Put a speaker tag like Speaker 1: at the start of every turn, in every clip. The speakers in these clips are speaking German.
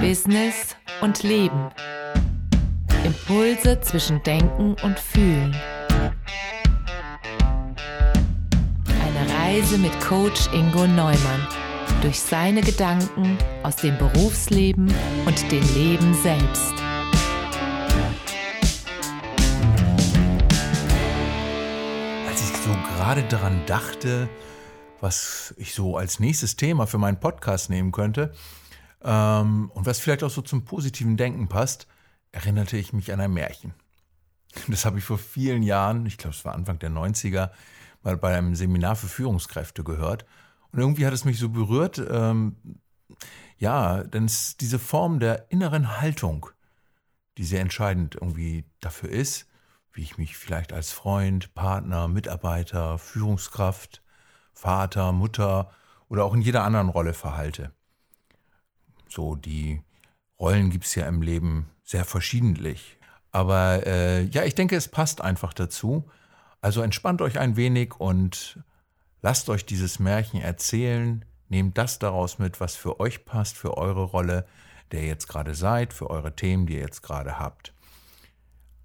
Speaker 1: Business und Leben. Impulse zwischen Denken und Fühlen. Eine Reise mit Coach Ingo Neumann durch seine Gedanken aus dem Berufsleben und dem Leben selbst.
Speaker 2: Als ich so gerade daran dachte, was ich so als nächstes Thema für meinen Podcast nehmen könnte ähm, und was vielleicht auch so zum positiven Denken passt, erinnerte ich mich an ein Märchen. Das habe ich vor vielen Jahren, ich glaube es war Anfang der 90er, mal bei einem Seminar für Führungskräfte gehört. Und irgendwie hat es mich so berührt, ähm, ja, denn es ist diese Form der inneren Haltung, die sehr entscheidend irgendwie dafür ist, wie ich mich vielleicht als Freund, Partner, Mitarbeiter, Führungskraft, Vater, Mutter oder auch in jeder anderen Rolle verhalte. So, die Rollen gibt es ja im Leben sehr verschiedentlich. Aber äh, ja, ich denke, es passt einfach dazu. Also entspannt euch ein wenig und lasst euch dieses Märchen erzählen. Nehmt das daraus mit, was für euch passt, für eure Rolle, der ihr jetzt gerade seid, für eure Themen, die ihr jetzt gerade habt.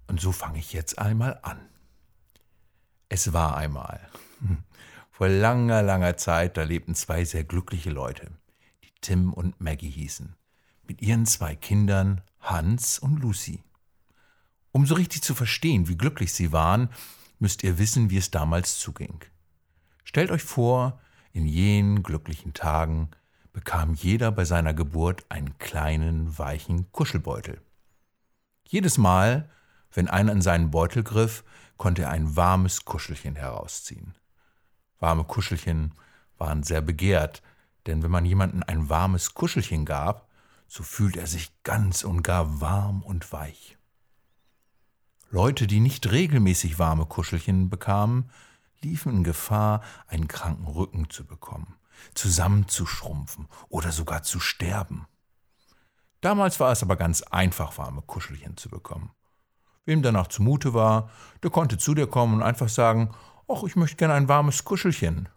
Speaker 2: Und so fange ich jetzt einmal an. Es war einmal. Vor langer, langer Zeit, da lebten zwei sehr glückliche Leute, die Tim und Maggie hießen, mit ihren zwei Kindern Hans und Lucy. Um so richtig zu verstehen, wie glücklich sie waren, müsst ihr wissen, wie es damals zuging. Stellt euch vor, in jenen glücklichen Tagen bekam jeder bei seiner Geburt einen kleinen, weichen Kuschelbeutel. Jedes Mal, wenn einer in seinen Beutel griff, konnte er ein warmes Kuschelchen herausziehen. Warme Kuschelchen waren sehr begehrt, denn wenn man jemandem ein warmes Kuschelchen gab, so fühlt er sich ganz und gar warm und weich. Leute, die nicht regelmäßig warme Kuschelchen bekamen, liefen in Gefahr, einen kranken Rücken zu bekommen, zusammenzuschrumpfen oder sogar zu sterben. Damals war es aber ganz einfach, warme Kuschelchen zu bekommen. Wem danach zumute war, der konnte zu dir kommen und einfach sagen, ach, ich möchte gern ein warmes Kuschelchen.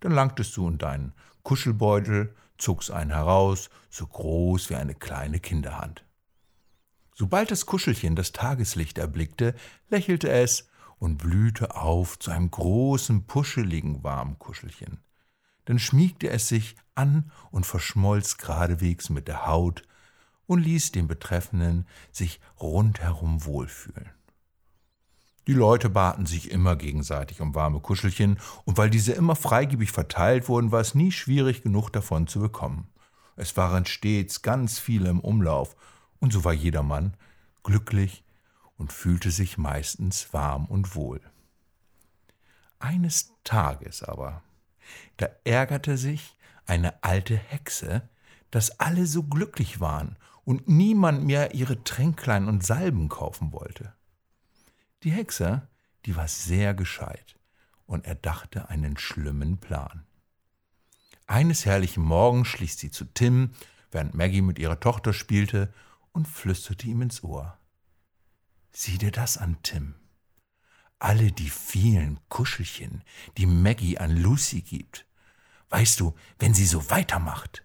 Speaker 2: Dann langtest du in deinen Kuschelbeutel, zogst einen heraus, so groß wie eine kleine Kinderhand. Sobald das Kuschelchen das Tageslicht erblickte, lächelte es und blühte auf zu einem großen, puscheligen Warmkuschelchen. Dann schmiegte es sich an und verschmolz geradewegs mit der Haut und ließ den Betreffenden sich rundherum wohlfühlen. Die Leute baten sich immer gegenseitig um warme Kuschelchen, und weil diese immer freigebig verteilt wurden, war es nie schwierig genug davon zu bekommen. Es waren stets ganz viele im Umlauf, und so war jedermann glücklich und fühlte sich meistens warm und wohl. Eines Tages aber, da ärgerte sich eine alte Hexe, dass alle so glücklich waren und niemand mehr ihre Tränklein und Salben kaufen wollte. Die Hexe, die war sehr gescheit und erdachte einen schlimmen Plan. Eines herrlichen Morgens schlich sie zu Tim, während Maggie mit ihrer Tochter spielte, und flüsterte ihm ins Ohr. Sieh dir das an, Tim. Alle die vielen Kuschelchen, die Maggie an Lucy gibt. Weißt du, wenn sie so weitermacht,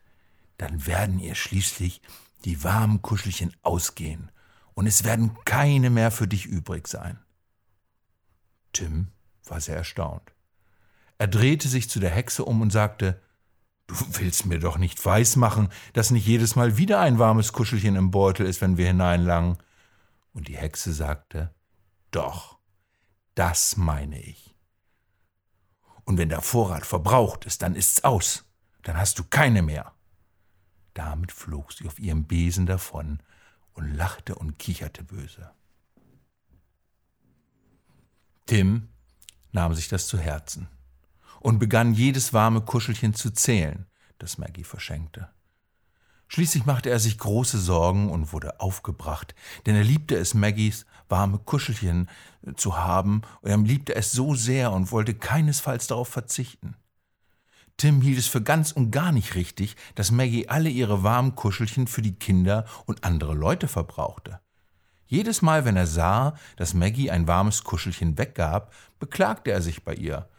Speaker 2: dann werden ihr schließlich die warmen Kuschelchen ausgehen und es werden keine mehr für dich übrig sein. Tim war sehr erstaunt. Er drehte sich zu der Hexe um und sagte, Du willst mir doch nicht weismachen, dass nicht jedes Mal wieder ein warmes Kuschelchen im Beutel ist, wenn wir hineinlangen. Und die Hexe sagte, Doch, das meine ich. Und wenn der Vorrat verbraucht ist, dann ist's aus, dann hast du keine mehr. Damit flog sie auf ihrem Besen davon und lachte und kicherte böse. Tim nahm sich das zu Herzen und begann jedes warme Kuschelchen zu zählen, das Maggie verschenkte. Schließlich machte er sich große Sorgen und wurde aufgebracht, denn er liebte es, Maggies warme Kuschelchen zu haben, und er liebte es so sehr und wollte keinesfalls darauf verzichten. Tim hielt es für ganz und gar nicht richtig, dass Maggie alle ihre warmen Kuschelchen für die Kinder und andere Leute verbrauchte. Jedes Mal, wenn er sah, dass Maggie ein warmes Kuschelchen weggab, beklagte er sich bei ihr.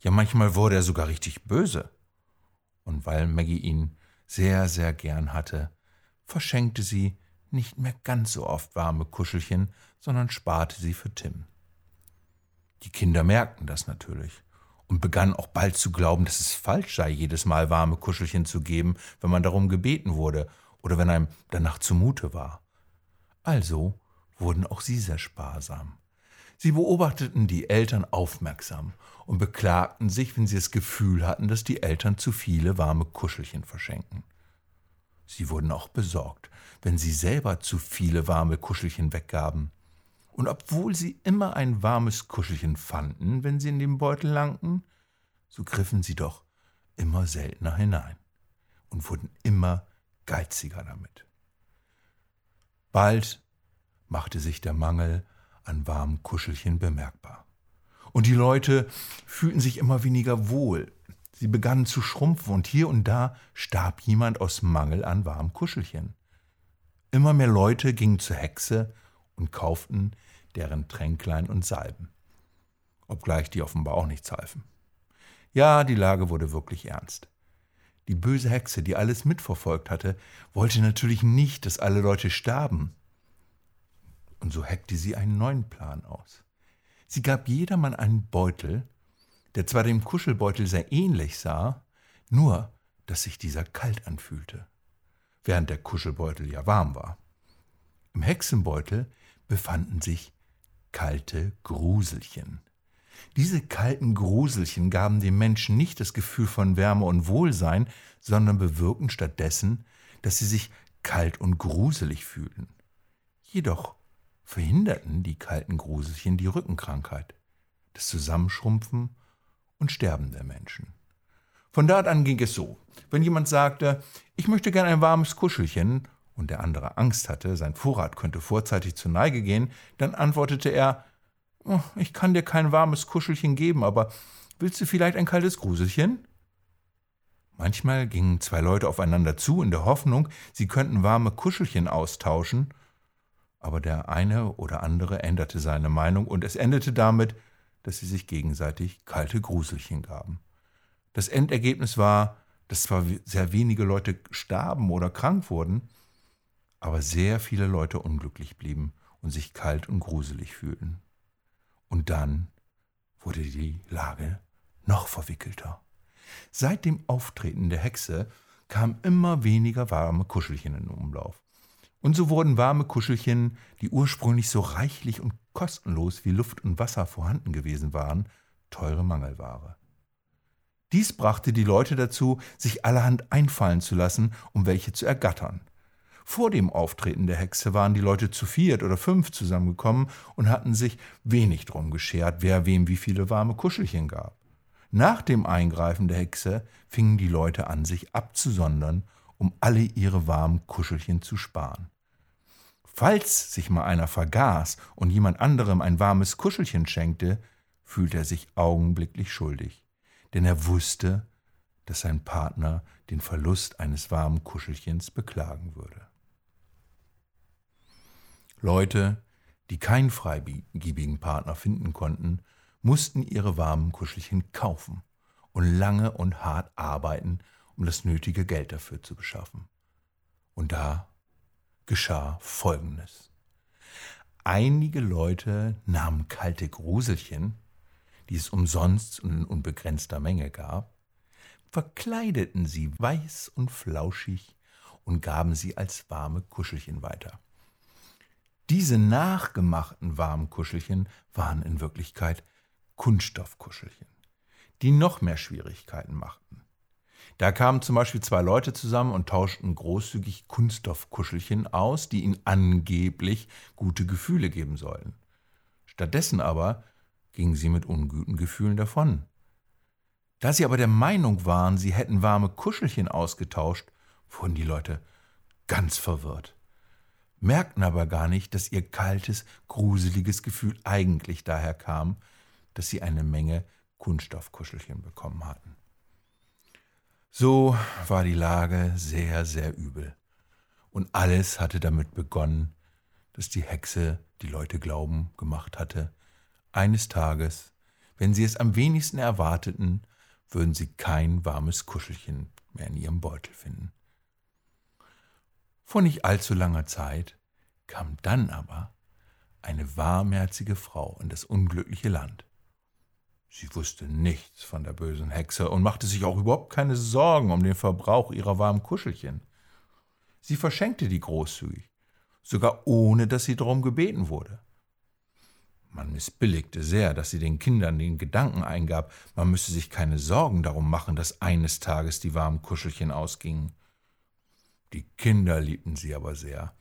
Speaker 2: Ja, manchmal wurde er sogar richtig böse. Und weil Maggie ihn sehr, sehr gern hatte, verschenkte sie nicht mehr ganz so oft warme Kuschelchen, sondern sparte sie für Tim. Die Kinder merkten das natürlich und begannen auch bald zu glauben, dass es falsch sei, jedes Mal warme Kuschelchen zu geben, wenn man darum gebeten wurde oder wenn einem danach zumute war. Also wurden auch sie sehr sparsam. Sie beobachteten die Eltern aufmerksam und beklagten sich, wenn sie das Gefühl hatten, dass die Eltern zu viele warme Kuschelchen verschenken. Sie wurden auch besorgt, wenn sie selber zu viele warme Kuschelchen weggaben. Und obwohl sie immer ein warmes Kuschelchen fanden, wenn sie in den Beutel langten, so griffen sie doch immer seltener hinein und wurden immer geiziger damit. Bald machte sich der Mangel an warmen Kuschelchen bemerkbar. Und die Leute fühlten sich immer weniger wohl. Sie begannen zu schrumpfen und hier und da starb jemand aus Mangel an warmen Kuschelchen. Immer mehr Leute gingen zur Hexe und kauften deren Tränklein und Salben, obgleich die offenbar auch nichts halfen. Ja, die Lage wurde wirklich ernst. Die böse Hexe, die alles mitverfolgt hatte, wollte natürlich nicht, dass alle Leute starben. Und so heckte sie einen neuen Plan aus. Sie gab jedermann einen Beutel, der zwar dem Kuschelbeutel sehr ähnlich sah, nur dass sich dieser kalt anfühlte, während der Kuschelbeutel ja warm war. Im Hexenbeutel befanden sich kalte Gruselchen. Diese kalten Gruselchen gaben dem Menschen nicht das Gefühl von Wärme und Wohlsein, sondern bewirkten stattdessen, dass sie sich kalt und gruselig fühlten. Jedoch verhinderten die kalten Gruselchen die Rückenkrankheit, das Zusammenschrumpfen und Sterben der Menschen. Von dort an ging es so. Wenn jemand sagte, ich möchte gern ein warmes Kuschelchen, und der andere Angst hatte, sein Vorrat könnte vorzeitig zur Neige gehen, dann antwortete er, oh, ich kann dir kein warmes Kuschelchen geben, aber willst du vielleicht ein kaltes Gruselchen? Manchmal gingen zwei Leute aufeinander zu in der Hoffnung, sie könnten warme Kuschelchen austauschen, aber der eine oder andere änderte seine Meinung und es endete damit, dass sie sich gegenseitig kalte Gruselchen gaben. Das Endergebnis war, dass zwar sehr wenige Leute starben oder krank wurden, aber sehr viele Leute unglücklich blieben und sich kalt und gruselig fühlten. Und dann wurde die Lage noch verwickelter. Seit dem Auftreten der Hexe kamen immer weniger warme Kuschelchen in Umlauf. Und so wurden warme Kuschelchen, die ursprünglich so reichlich und kostenlos wie Luft und Wasser vorhanden gewesen waren, teure Mangelware. Dies brachte die Leute dazu, sich allerhand einfallen zu lassen, um welche zu ergattern. Vor dem Auftreten der Hexe waren die Leute zu viert oder fünf zusammengekommen und hatten sich wenig drum geschert, wer wem wie viele warme Kuschelchen gab. Nach dem Eingreifen der Hexe fingen die Leute an, sich abzusondern, um alle ihre warmen Kuschelchen zu sparen. Falls sich mal einer vergaß und jemand anderem ein warmes Kuschelchen schenkte, fühlte er sich augenblicklich schuldig, denn er wusste, dass sein Partner den Verlust eines warmen Kuschelchens beklagen würde. Leute, die keinen freigebigen Partner finden konnten, mussten ihre warmen Kuschelchen kaufen und lange und hart arbeiten, um das nötige Geld dafür zu beschaffen. Und da geschah Folgendes. Einige Leute nahmen kalte Gruselchen, die es umsonst und in unbegrenzter Menge gab, verkleideten sie weiß und flauschig und gaben sie als warme Kuschelchen weiter. Diese nachgemachten warmen Kuschelchen waren in Wirklichkeit Kunststoffkuschelchen, die noch mehr Schwierigkeiten machten. Da kamen zum Beispiel zwei Leute zusammen und tauschten großzügig Kunststoffkuschelchen aus, die ihnen angeblich gute Gefühle geben sollten. Stattdessen aber gingen sie mit unguten Gefühlen davon. Da sie aber der Meinung waren, sie hätten warme Kuschelchen ausgetauscht, wurden die Leute ganz verwirrt, merkten aber gar nicht, dass ihr kaltes, gruseliges Gefühl eigentlich daher kam, dass sie eine Menge Kunststoffkuschelchen bekommen hatten. So war die Lage sehr, sehr übel. Und alles hatte damit begonnen, dass die Hexe die Leute glauben gemacht hatte, eines Tages, wenn sie es am wenigsten erwarteten, würden sie kein warmes Kuschelchen mehr in ihrem Beutel finden. Vor nicht allzu langer Zeit kam dann aber eine warmherzige Frau in das unglückliche Land. Sie wusste nichts von der bösen Hexe und machte sich auch überhaupt keine Sorgen um den Verbrauch ihrer warmen Kuschelchen. Sie verschenkte die großzügig, sogar ohne dass sie darum gebeten wurde. Man missbilligte sehr, dass sie den Kindern den Gedanken eingab, man müsse sich keine Sorgen darum machen, dass eines Tages die warmen Kuschelchen ausgingen. Die Kinder liebten sie aber sehr,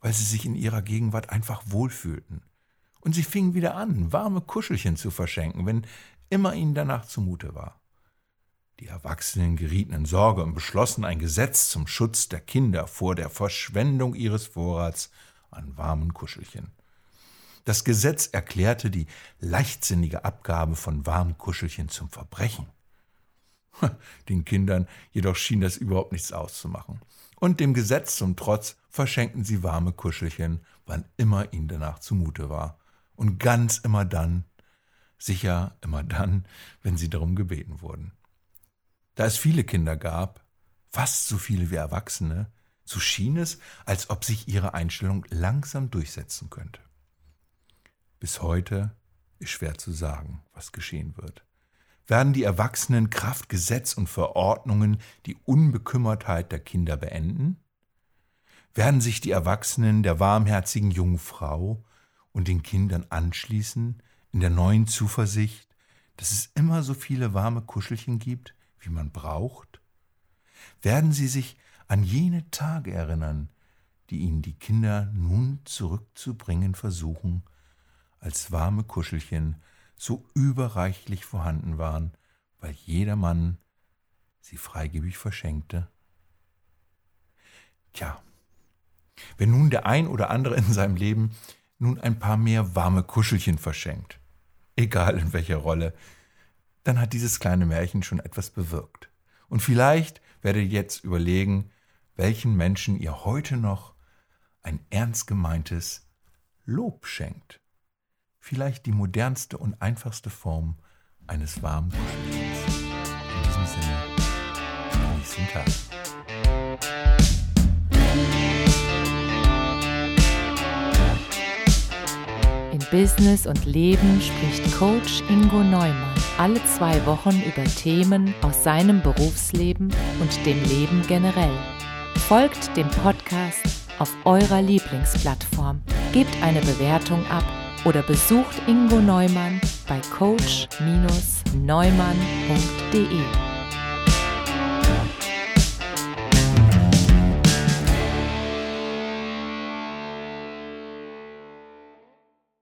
Speaker 2: weil sie sich in ihrer Gegenwart einfach wohlfühlten. Und sie fingen wieder an, warme Kuschelchen zu verschenken, wenn immer ihnen danach zumute war. Die Erwachsenen gerieten in Sorge und beschlossen ein Gesetz zum Schutz der Kinder vor der Verschwendung ihres Vorrats an warmen Kuschelchen. Das Gesetz erklärte die leichtsinnige Abgabe von warmen Kuschelchen zum Verbrechen. Den Kindern jedoch schien das überhaupt nichts auszumachen. Und dem Gesetz zum Trotz verschenkten sie warme Kuschelchen, wann immer ihnen danach zumute war und ganz immer dann, sicher immer dann, wenn sie darum gebeten wurden. Da es viele Kinder gab, fast so viele wie Erwachsene, so schien es, als ob sich ihre Einstellung langsam durchsetzen könnte. Bis heute ist schwer zu sagen, was geschehen wird. Werden die Erwachsenen Kraft Gesetz und Verordnungen die Unbekümmertheit der Kinder beenden? Werden sich die Erwachsenen der warmherzigen jungen Frau und den Kindern anschließen, in der neuen Zuversicht, dass es immer so viele warme Kuschelchen gibt, wie man braucht? Werden sie sich an jene Tage erinnern, die ihnen die Kinder nun zurückzubringen versuchen, als warme Kuschelchen so überreichlich vorhanden waren, weil jeder Mann sie freigebig verschenkte? Tja, wenn nun der ein oder andere in seinem Leben nun ein paar mehr warme Kuschelchen verschenkt, egal in welcher Rolle, dann hat dieses kleine Märchen schon etwas bewirkt. Und vielleicht werdet ihr jetzt überlegen, welchen Menschen ihr heute noch ein ernst gemeintes Lob schenkt. Vielleicht die modernste und einfachste Form eines warmen Kuschelchens. In diesem Sinne, genießt den Tag.
Speaker 1: Business und Leben spricht Coach Ingo Neumann alle zwei Wochen über Themen aus seinem Berufsleben und dem Leben generell. Folgt dem Podcast auf eurer Lieblingsplattform, gebt eine Bewertung ab oder besucht Ingo Neumann bei coach-neumann.de.